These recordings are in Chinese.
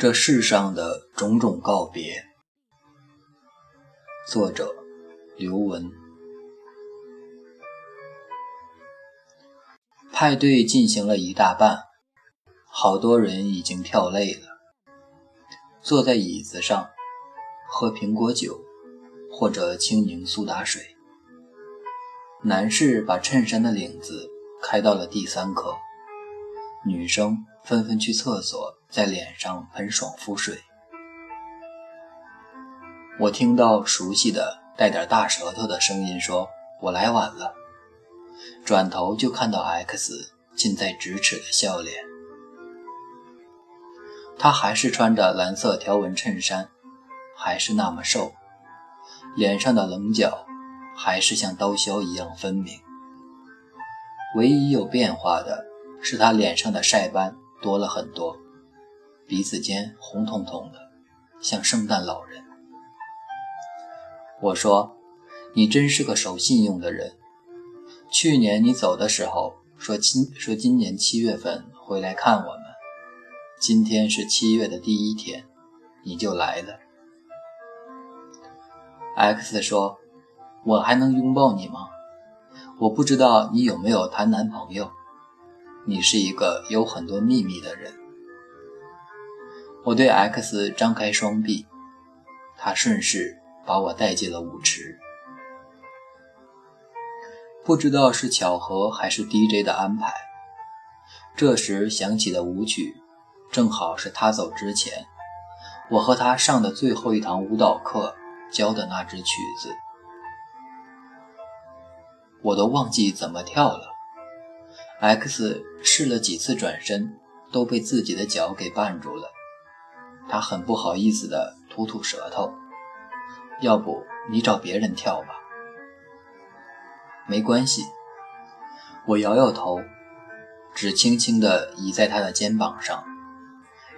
这世上的种种告别，作者刘文。派对进行了一大半，好多人已经跳累了，坐在椅子上喝苹果酒或者青柠苏打水。男士把衬衫的领子开到了第三颗，女生纷纷去厕所。在脸上喷爽肤水，我听到熟悉的带点大舌头的声音，说：“我来晚了。”转头就看到 X 近在咫尺的笑脸。他还是穿着蓝色条纹衬衫，还是那么瘦，脸上的棱角还是像刀削一样分明。唯一有变化的是他脸上的晒斑多了很多。鼻子尖红彤彤的，像圣诞老人。我说：“你真是个守信用的人。去年你走的时候说今说今年七月份回来看我们，今天是七月的第一天，你就来了。”X 说：“我还能拥抱你吗？我不知道你有没有谈男朋友。你是一个有很多秘密的人。”我对 X 张开双臂，他顺势把我带进了舞池。不知道是巧合还是 DJ 的安排，这时响起的舞曲正好是他走之前我和他上的最后一堂舞蹈课教的那支曲子。我都忘记怎么跳了。X 试了几次转身，都被自己的脚给绊住了。他很不好意思地吐吐舌头，要不你找别人跳吧。没关系，我摇摇头，只轻轻地倚在他的肩膀上，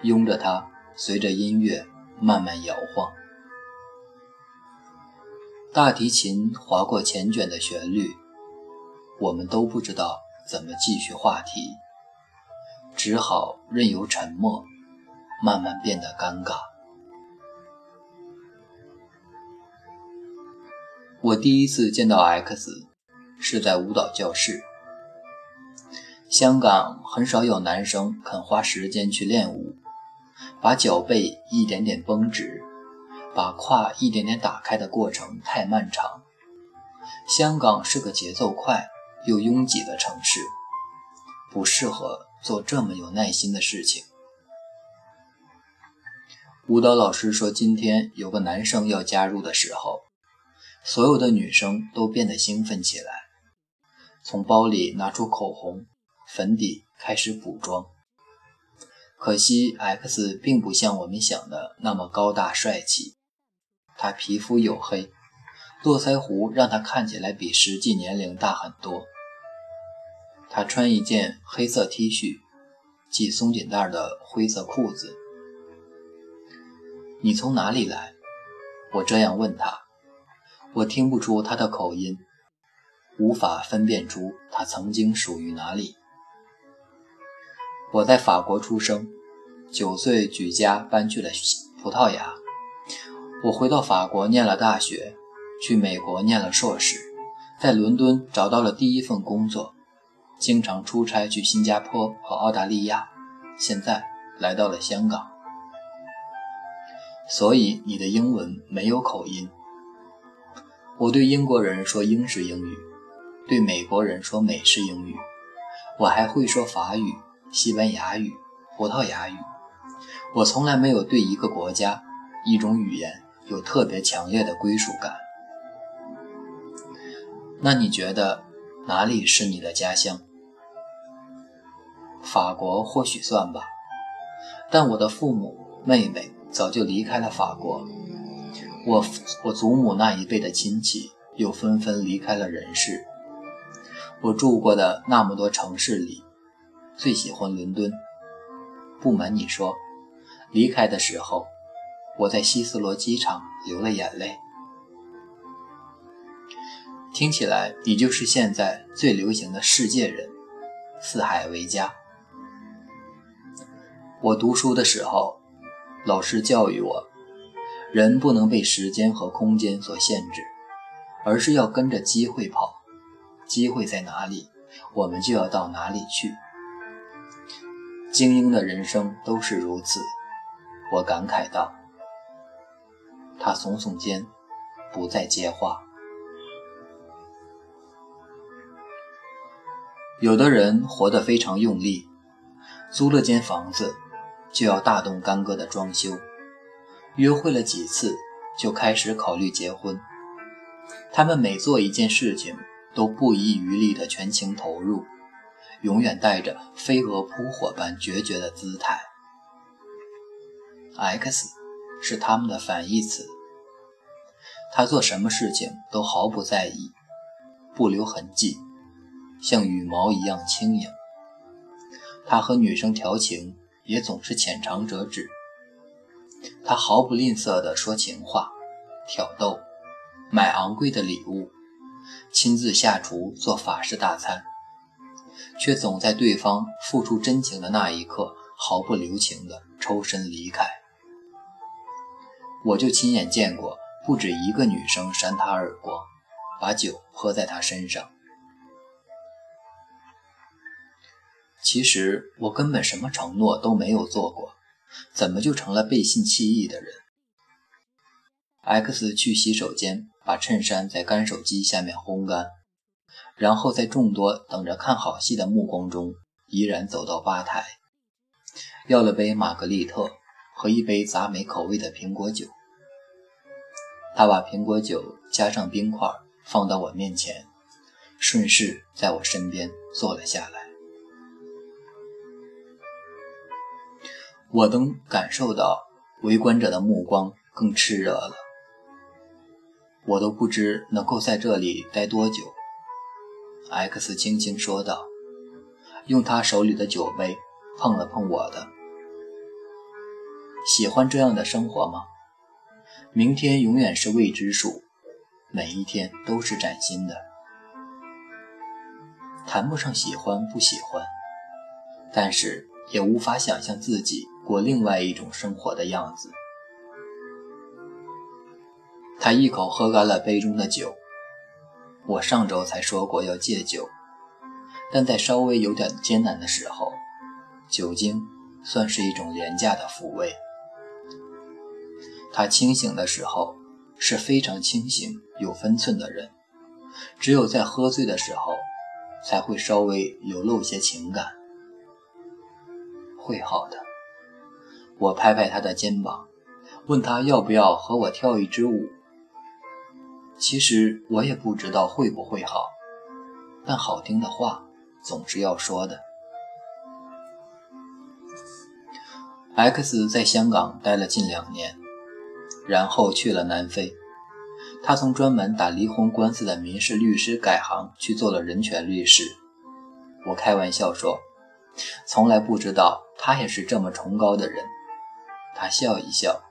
拥着他，随着音乐慢慢摇晃。大提琴划过缱绻的旋律，我们都不知道怎么继续话题，只好任由沉默。慢慢变得尴尬。我第一次见到 X 是在舞蹈教室。香港很少有男生肯花时间去练舞，把脚背一点点绷直，把胯一点点打开的过程太漫长。香港是个节奏快又拥挤的城市，不适合做这么有耐心的事情。舞蹈老师说：“今天有个男生要加入的时候，所有的女生都变得兴奋起来，从包里拿出口红、粉底，开始补妆。可惜 X 并不像我们想的那么高大帅气，他皮肤黝黑，络腮胡让他看起来比实际年龄大很多。他穿一件黑色 T 恤，系松紧带的灰色裤子。”你从哪里来？我这样问他。我听不出他的口音，无法分辨出他曾经属于哪里。我在法国出生，九岁举家搬去了葡萄牙。我回到法国念了大学，去美国念了硕士，在伦敦找到了第一份工作，经常出差去新加坡和澳大利亚，现在来到了香港。所以你的英文没有口音。我对英国人说英式英语，对美国人说美式英语，我还会说法语、西班牙语、葡萄牙语。我从来没有对一个国家、一种语言有特别强烈的归属感。那你觉得哪里是你的家乡？法国或许算吧，但我的父母、妹妹。早就离开了法国，我我祖母那一辈的亲戚又纷纷离开了人世。我住过的那么多城市里，最喜欢伦敦。不瞒你说，离开的时候，我在希斯罗机场流了眼泪。听起来你就是现在最流行的世界人，四海为家。我读书的时候。老师教育我，人不能被时间和空间所限制，而是要跟着机会跑。机会在哪里，我们就要到哪里去。精英的人生都是如此，我感慨道。他耸耸肩，不再接话。有的人活得非常用力，租了间房子就要大动干戈的装修，约会了几次就开始考虑结婚。他们每做一件事情都不遗余力的全情投入，永远带着飞蛾扑火般决绝的姿态。X 是他们的反义词。他做什么事情都毫不在意，不留痕迹，像羽毛一样轻盈。他和女生调情也总是浅尝辄止。他毫不吝啬地说情话，挑逗，买昂贵的礼物，亲自下厨做法式大餐，却总在对方付出真情的那一刻毫不留情地抽身离开。我就亲眼见过。不止一个女生扇他耳光，把酒泼在他身上。其实我根本什么承诺都没有做过，怎么就成了背信弃义的人？X 去洗手间，把衬衫在干手机下面烘干，然后在众多等着看好戏的目光中，依然走到吧台，要了杯玛格丽特和一杯杂梅口味的苹果酒。他把苹果酒加上冰块放到我面前，顺势在我身边坐了下来。我能感受到围观者的目光更炽热了。我都不知能够在这里待多久。X 轻轻说道，用他手里的酒杯碰了碰我的。喜欢这样的生活吗？明天永远是未知数，每一天都是崭新的，谈不上喜欢不喜欢，但是也无法想象自己过另外一种生活的样子。他一口喝干了杯中的酒。我上周才说过要戒酒，但在稍微有点艰难的时候，酒精算是一种廉价的抚慰。他清醒的时候是非常清醒、有分寸的人，只有在喝醉的时候，才会稍微流露些情感。会好的。我拍拍他的肩膀，问他要不要和我跳一支舞。其实我也不知道会不会好，但好听的话总是要说的。X 在香港待了近两年。然后去了南非，他从专门打离婚官司的民事律师改行去做了人权律师。我开玩笑说，从来不知道他也是这么崇高的人。他笑一笑，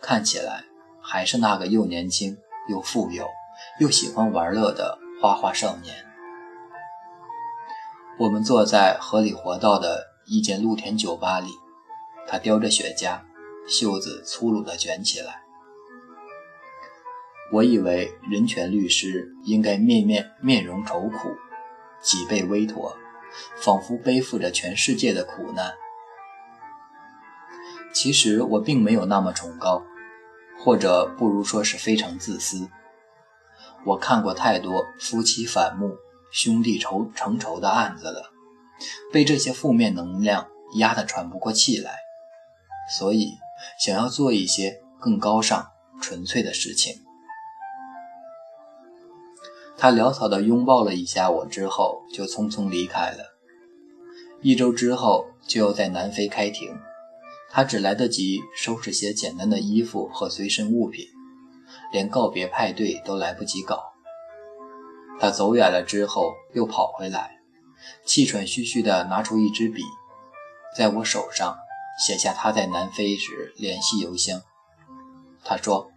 看起来还是那个又年轻又富有又喜欢玩乐的花花少年。我们坐在河里活道的一间露天酒吧里，他叼着雪茄。袖子粗鲁地卷起来。我以为人权律师应该面面面容愁苦，脊背微驼，仿佛背负着全世界的苦难。其实我并没有那么崇高，或者不如说是非常自私。我看过太多夫妻反目、兄弟仇成仇的案子了，被这些负面能量压得喘不过气来，所以。想要做一些更高尚、纯粹的事情。他潦草地拥抱了一下我之后，就匆匆离开了。一周之后就要在南非开庭，他只来得及收拾些简单的衣服和随身物品，连告别派对都来不及搞。他走远了之后又跑回来，气喘吁吁地拿出一支笔，在我手上。写下他在南非时联系邮箱。他说：“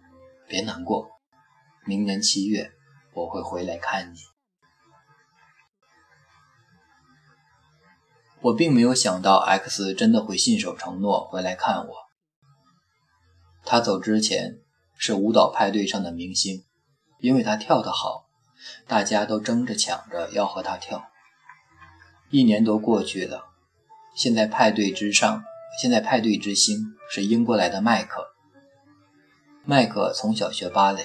别难过，明年七月我会回来看你。”我并没有想到 X 真的会信守承诺回来看我。他走之前是舞蹈派对上的明星，因为他跳得好，大家都争着抢着要和他跳。一年多过去了，现在派对之上，现在派对之星是英国来的麦克。麦克从小学芭蕾，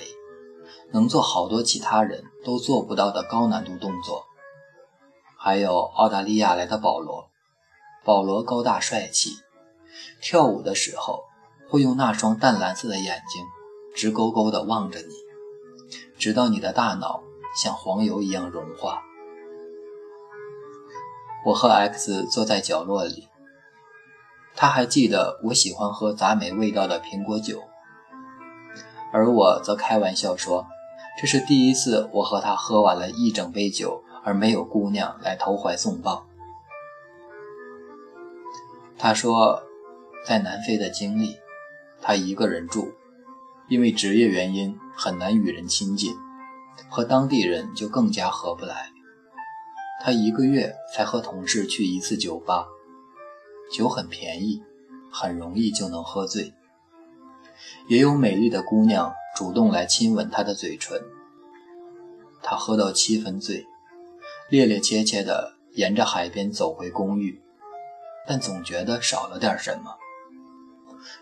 能做好多其他人都做不到的高难度动作。还有澳大利亚来的保罗，保罗高大帅气，跳舞的时候会用那双淡蓝色的眼睛直勾勾地望着你，直到你的大脑像黄油一样融化。我和 X 坐在角落里，他还记得我喜欢喝杂梅味道的苹果酒，而我则开玩笑说，这是第一次我和他喝完了一整杯酒。而没有姑娘来投怀送抱。他说，在南非的经历，他一个人住，因为职业原因很难与人亲近，和当地人就更加合不来。他一个月才和同事去一次酒吧，酒很便宜，很容易就能喝醉，也有美丽的姑娘主动来亲吻他的嘴唇。他喝到七分醉。趔趔趄趄地沿着海边走回公寓，但总觉得少了点什么。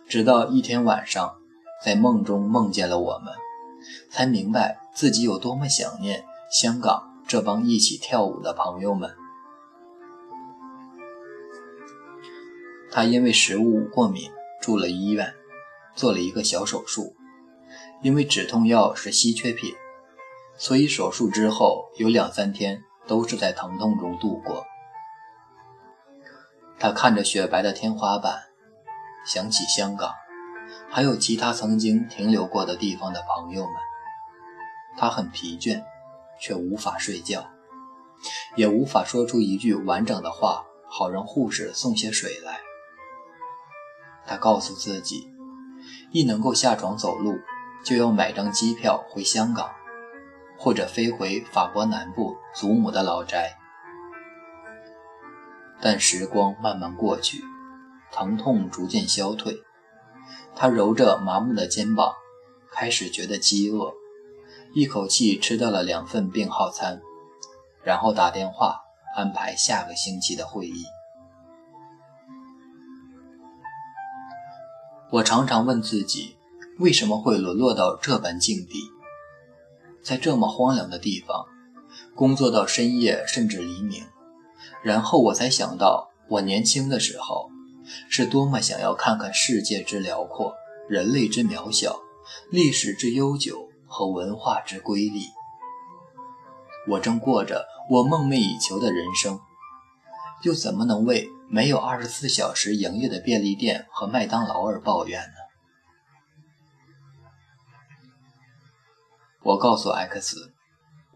直到一天晚上，在梦中梦见了我们，才明白自己有多么想念香港这帮一起跳舞的朋友们。他因为食物过敏住了医院，做了一个小手术。因为止痛药是稀缺品，所以手术之后有两三天。都是在疼痛中度过。他看着雪白的天花板，想起香港，还有其他曾经停留过的地方的朋友们。他很疲倦，却无法睡觉，也无法说出一句完整的话，好让护士送些水来。他告诉自己，一能够下床走路，就要买张机票回香港。或者飞回法国南部祖母的老宅，但时光慢慢过去，疼痛逐渐消退。他揉着麻木的肩膀，开始觉得饥饿，一口气吃掉了两份病号餐，然后打电话安排下个星期的会议。我常常问自己，为什么会沦落到这般境地？在这么荒凉的地方工作到深夜甚至黎明，然后我才想到，我年轻的时候是多么想要看看世界之辽阔，人类之渺小，历史之悠久和文化之瑰丽。我正过着我梦寐以求的人生，又怎么能为没有二十四小时营业的便利店和麦当劳而抱怨呢？我告诉 X，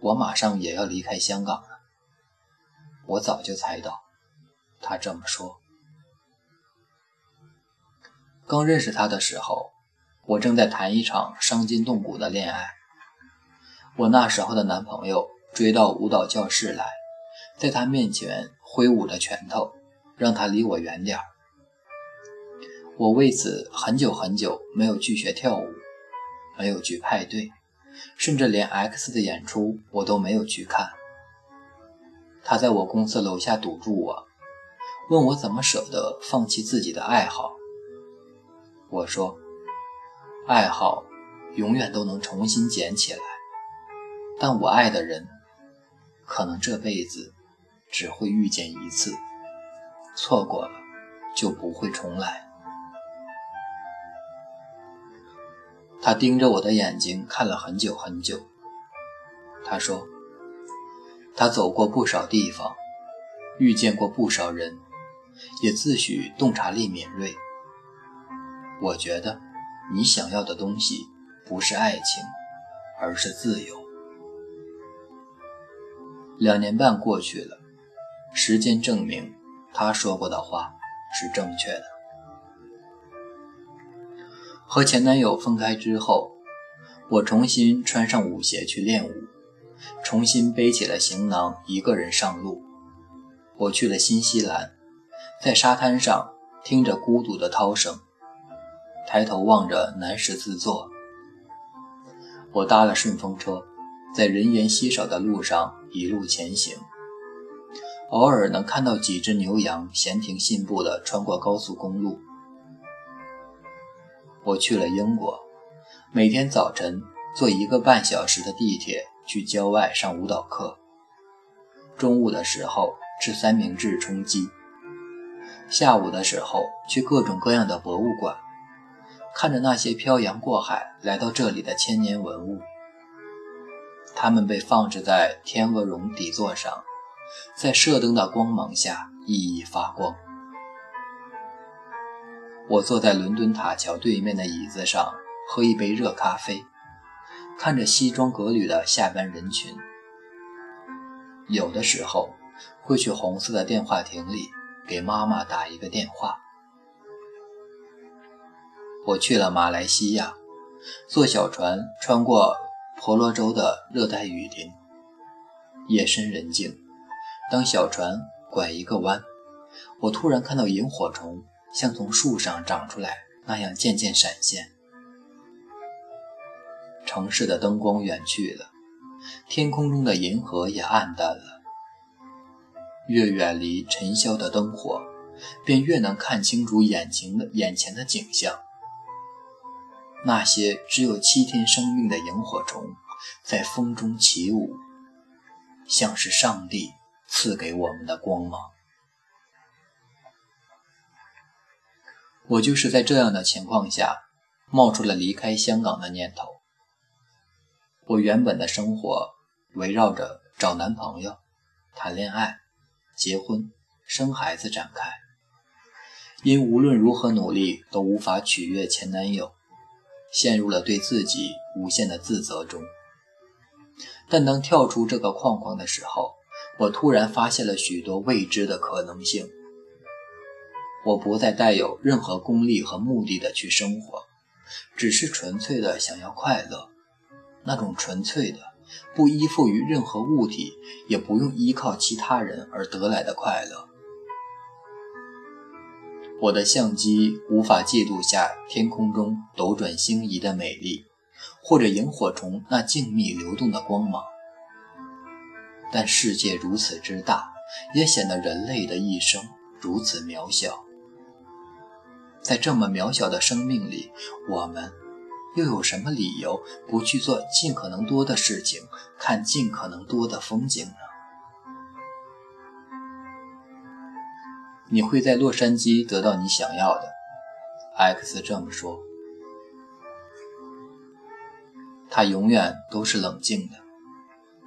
我马上也要离开香港了。我早就猜到，他这么说。刚认识他的时候，我正在谈一场伤筋动骨的恋爱。我那时候的男朋友追到舞蹈教室来，在他面前挥舞着拳头，让他离我远点儿。我为此很久很久没有去学跳舞，没有去派对。甚至连 X 的演出我都没有去看。他在我公司楼下堵住我，问我怎么舍得放弃自己的爱好。我说：“爱好永远都能重新捡起来，但我爱的人，可能这辈子只会遇见一次，错过了就不会重来。”他盯着我的眼睛看了很久很久。他说：“他走过不少地方，遇见过不少人，也自诩洞察力敏锐。我觉得，你想要的东西不是爱情，而是自由。”两年半过去了，时间证明他说过的话是正确的。和前男友分开之后，我重新穿上舞鞋去练舞，重新背起了行囊，一个人上路。我去了新西兰，在沙滩上听着孤独的涛声，抬头望着南十字座。我搭了顺风车，在人烟稀少的路上一路前行，偶尔能看到几只牛羊闲庭信步地穿过高速公路。我去了英国，每天早晨坐一个半小时的地铁去郊外上舞蹈课，中午的时候吃三明治充饥，下午的时候去各种各样的博物馆。看着那些漂洋过海来到这里的千年文物，它们被放置在天鹅绒底座上，在射灯的光芒下熠熠发光。我坐在伦敦塔桥对面的椅子上，喝一杯热咖啡，看着西装革履的下班人群。有的时候会去红色的电话亭里给妈妈打一个电话。我去了马来西亚，坐小船穿过婆罗洲的热带雨林。夜深人静，当小船拐一个弯，我突然看到萤火虫像从树上长出来那样渐渐闪现。城市的灯光远去了，天空中的银河也暗淡了。越远离尘嚣的灯火，便越能看清楚眼前的眼前的景象。那些只有七天生命的萤火虫，在风中起舞，像是上帝赐给我们的光芒。我就是在这样的情况下，冒出了离开香港的念头。我原本的生活围绕着找男朋友、谈恋爱、结婚、生孩子展开，因无论如何努力都无法取悦前男友。陷入了对自己无限的自责中，但当跳出这个框框的时候，我突然发现了许多未知的可能性。我不再带有任何功利和目的的去生活，只是纯粹的想要快乐，那种纯粹的、不依附于任何物体，也不用依靠其他人而得来的快乐。我的相机无法记录下天空中斗转星移的美丽，或者萤火虫那静谧流动的光芒。但世界如此之大，也显得人类的一生如此渺小。在这么渺小的生命里，我们又有什么理由不去做尽可能多的事情，看尽可能多的风景呢？你会在洛杉矶得到你想要的，X 这么说。他永远都是冷静的、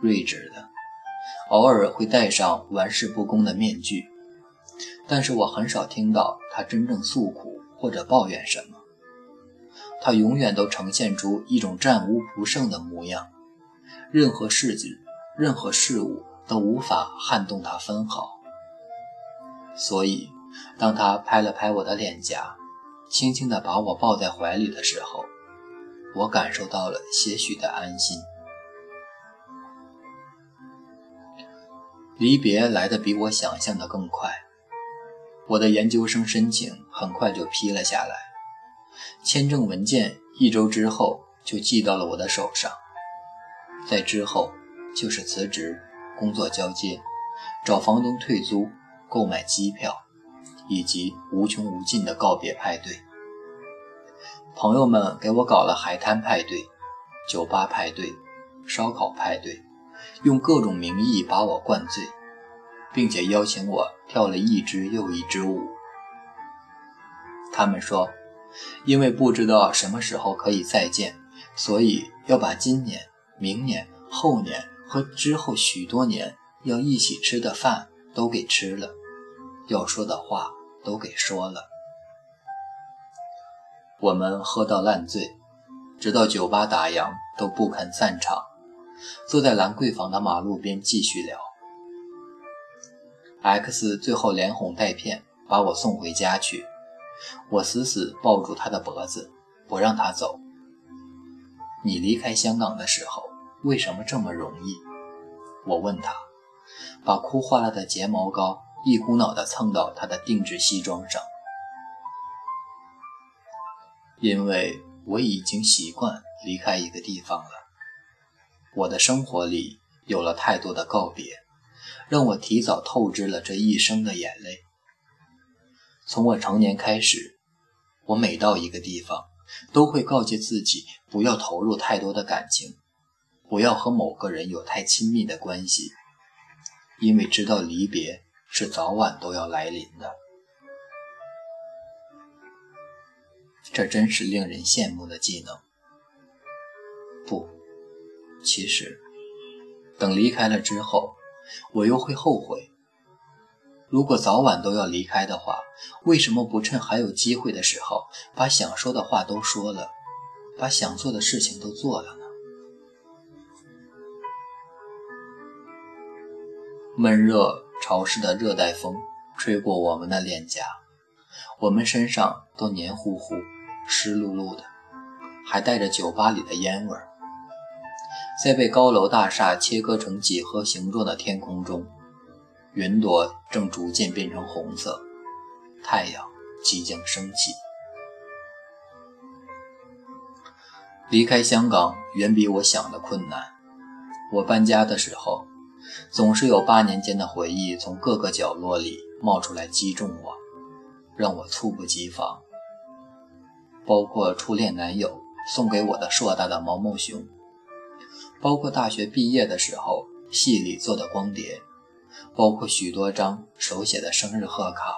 睿智的，偶尔会戴上玩世不恭的面具，但是我很少听到他真正诉苦或者抱怨什么。他永远都呈现出一种战无不胜的模样，任何事情、任何事物都无法撼动他分毫。所以，当他拍了拍我的脸颊，轻轻地把我抱在怀里的时候，我感受到了些许的安心。离别来得比我想象的更快，我的研究生申请很快就批了下来，签证文件一周之后就寄到了我的手上，在之后就是辞职、工作交接、找房东退租。购买机票，以及无穷无尽的告别派对。朋友们给我搞了海滩派对、酒吧派对、烧烤派对，用各种名义把我灌醉，并且邀请我跳了一支又一支舞。他们说，因为不知道什么时候可以再见，所以要把今年、明年、后年和之后许多年要一起吃的饭。都给吃了，要说的话都给说了。我们喝到烂醉，直到酒吧打烊都不肯散场，坐在兰桂坊的马路边继续聊。X 最后连哄带骗把我送回家去，我死死抱住他的脖子，不让他走。你离开香港的时候为什么这么容易？我问他。把哭花了的睫毛膏一股脑地蹭到他的定制西装上。因为我已经习惯离开一个地方了。我的生活里有了太多的告别，让我提早透支了这一生的眼泪。从我成年开始，我每到一个地方，都会告诫自己不要投入太多的感情，不要和某个人有太亲密的关系，因为知道离别是早晚都要来临的。这真是令人羡慕的技能。不，其实等离开了之后，我又会后悔。如果早晚都要离开的话，为什么不趁还有机会的时候，把想说的话都说了，把想做的事情都做了呢？闷热潮湿的热带风吹过我们的脸颊，我们身上都黏糊糊。湿漉漉的，还带着酒吧里的烟味儿。在被高楼大厦切割成几何形状的天空中，云朵正逐渐变成红色，太阳即将升起。离开香港远比我想的困难。我搬家的时候，总是有八年间的回忆从各个角落里冒出来击中我，让我猝不及防。包括初恋男友送给我的硕大的毛毛熊，包括大学毕业的时候系里做的光碟，包括许多张手写的生日贺卡。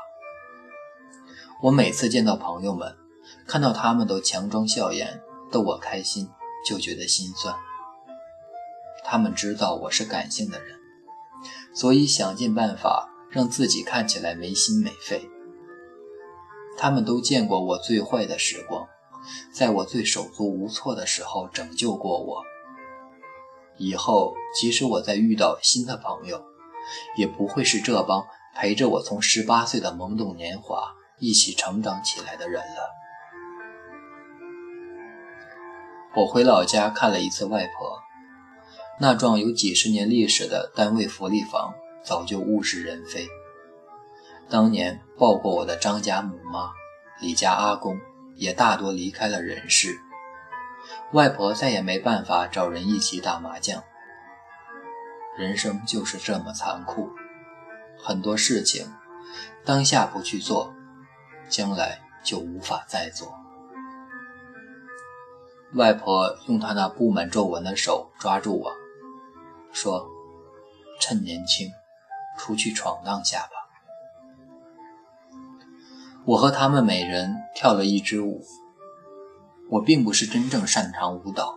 我每次见到朋友们，看到他们都强装笑颜逗我开心，就觉得心酸。他们知道我是感性的人，所以想尽办法让自己看起来没心没肺。他们都见过我最坏的时光，在我最手足无措的时候拯救过我。以后即使我再遇到新的朋友，也不会是这帮陪着我从十八岁的懵懂年华一起成长起来的人了。我回老家看了一次外婆，那幢有几十年历史的单位福利房早就物是人非。当年抱过我的张家母妈、李家阿公也大多离开了人世，外婆再也没办法找人一起打麻将。人生就是这么残酷，很多事情当下不去做，将来就无法再做。外婆用她那布满皱纹的手抓住我，说：“趁年轻，出去闯荡下吧。”我和他们每人跳了一支舞。我并不是真正擅长舞蹈，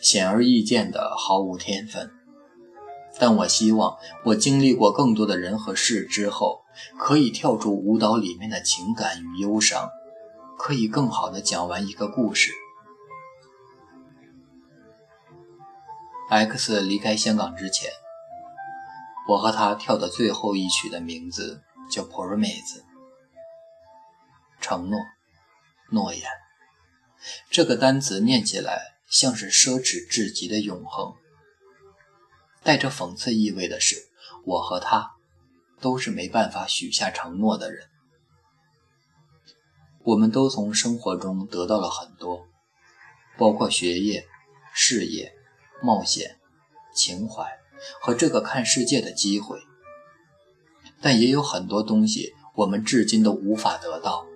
显而易见的毫无天分。但我希望我经历过更多的人和事之后，可以跳出舞蹈里面的情感与忧伤，可以更好的讲完一个故事。X 离开香港之前，我和他跳的最后一曲的名字叫《Promise》。承诺、诺言，这个单词念起来像是奢侈至极的永恒。带着讽刺意味的是，我和他都是没办法许下承诺的人。我们都从生活中得到了很多，包括学业、事业、冒险、情怀和这个看世界的机会。但也有很多东西，我们至今都无法得到。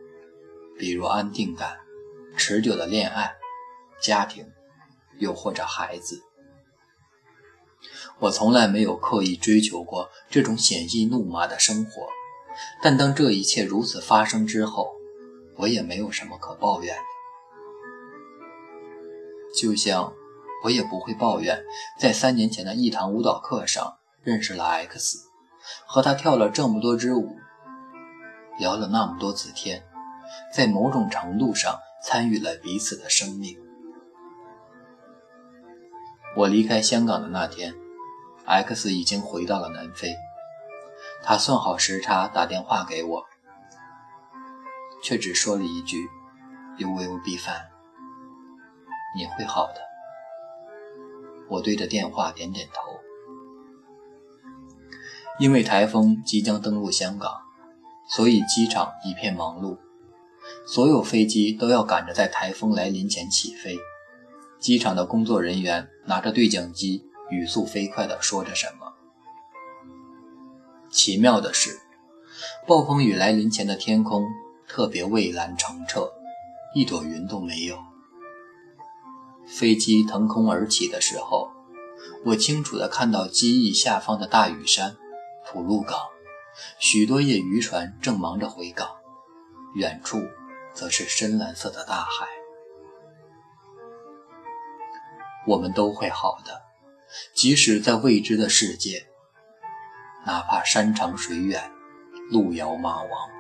比如安定感、持久的恋爱、家庭，又或者孩子。我从来没有刻意追求过这种险意怒马的生活，但当这一切如此发生之后，我也没有什么可抱怨的。就像我也不会抱怨，在三年前的一堂舞蹈课上认识了 X，和他跳了这么多支舞，聊了那么多次天。在某种程度上参与了彼此的生命。我离开香港的那天，X 已经回到了南非。他算好时差打电话给我，却只说了一句：“You will be fine。”你会好的。我对着电话点点头。因为台风即将登陆香港，所以机场一片忙碌。所有飞机都要赶着在台风来临前起飞。机场的工作人员拿着对讲机，语速飞快地说着什么。奇妙的是，暴风雨来临前的天空特别蔚蓝澄澈，一朵云都没有。飞机腾空而起的时候，我清楚地看到机翼下方的大屿山、吐露港，许多叶渔船正忙着回港，远处则是深蓝色的大海。我们都会好的，即使在未知的世界，哪怕山长水远，路遥马亡。